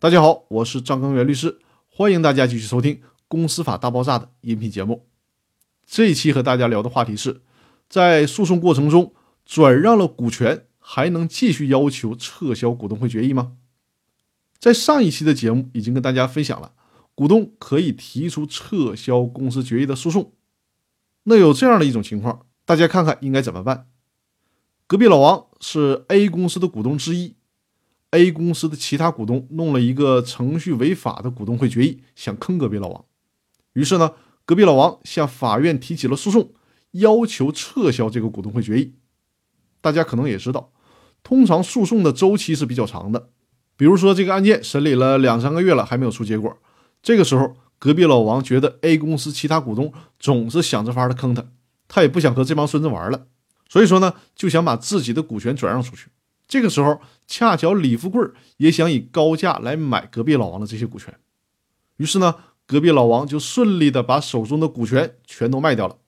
大家好，我是张根元律师，欢迎大家继续收听《公司法大爆炸》的音频节目。这一期和大家聊的话题是，在诉讼过程中转让了股权，还能继续要求撤销股东会决议吗？在上一期的节目已经跟大家分享了，股东可以提出撤销公司决议的诉讼。那有这样的一种情况，大家看看应该怎么办？隔壁老王是 A 公司的股东之一。A 公司的其他股东弄了一个程序违法的股东会决议，想坑隔壁老王。于是呢，隔壁老王向法院提起了诉讼，要求撤销这个股东会决议。大家可能也知道，通常诉讼的周期是比较长的。比如说，这个案件审理了两三个月了，还没有出结果。这个时候，隔壁老王觉得 A 公司其他股东总是想着法的坑他，他也不想和这帮孙子玩了，所以说呢，就想把自己的股权转让出去。这个时候，恰巧李富贵也想以高价来买隔壁老王的这些股权，于是呢，隔壁老王就顺利的把手中的股权全都卖掉了。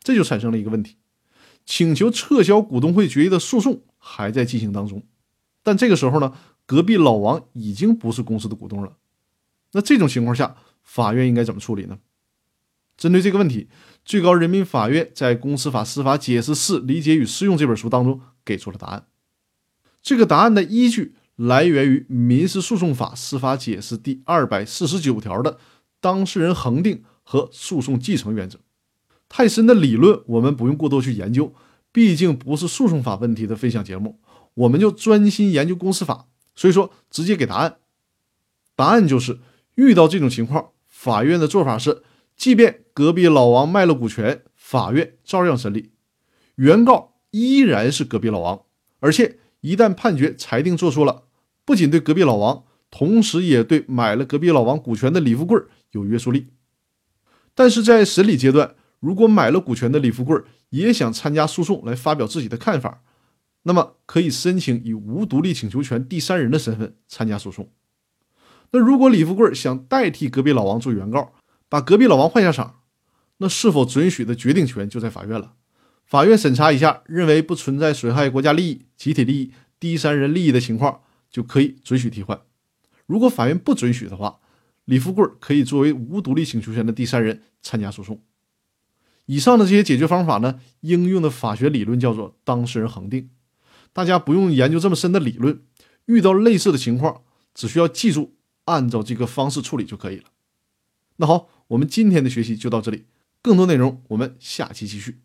这就产生了一个问题：请求撤销股东会决议的诉讼还在进行当中，但这个时候呢，隔壁老王已经不是公司的股东了。那这种情况下，法院应该怎么处理呢？针对这个问题，最高人民法院在《公司法司法解释四理解与适用》这本书当中给出了答案。这个答案的依据来源于《民事诉讼法司法解释》第二百四十九条的当事人恒定和诉讼继承原则。太深的理论我们不用过多去研究，毕竟不是诉讼法问题的分享节目，我们就专心研究公司法。所以说，直接给答案。答案就是遇到这种情况，法院的做法是，即便隔壁老王卖了股权，法院照样审理，原告依然是隔壁老王，而且。一旦判决裁定做出了，不仅对隔壁老王，同时也对买了隔壁老王股权的李富贵有约束力。但是在审理阶段，如果买了股权的李富贵也想参加诉讼来发表自己的看法，那么可以申请以无独立请求权第三人的身份参加诉讼。那如果李富贵想代替隔壁老王做原告，把隔壁老王换下场，那是否准许的决定权就在法院了。法院审查一下，认为不存在损害国家利益、集体利益、第三人利益的情况，就可以准许替换。如果法院不准许的话，李富贵可以作为无独立请求权的第三人参加诉讼。以上的这些解决方法呢，应用的法学理论叫做当事人恒定。大家不用研究这么深的理论，遇到类似的情况，只需要记住按照这个方式处理就可以了。那好，我们今天的学习就到这里，更多内容我们下期继续。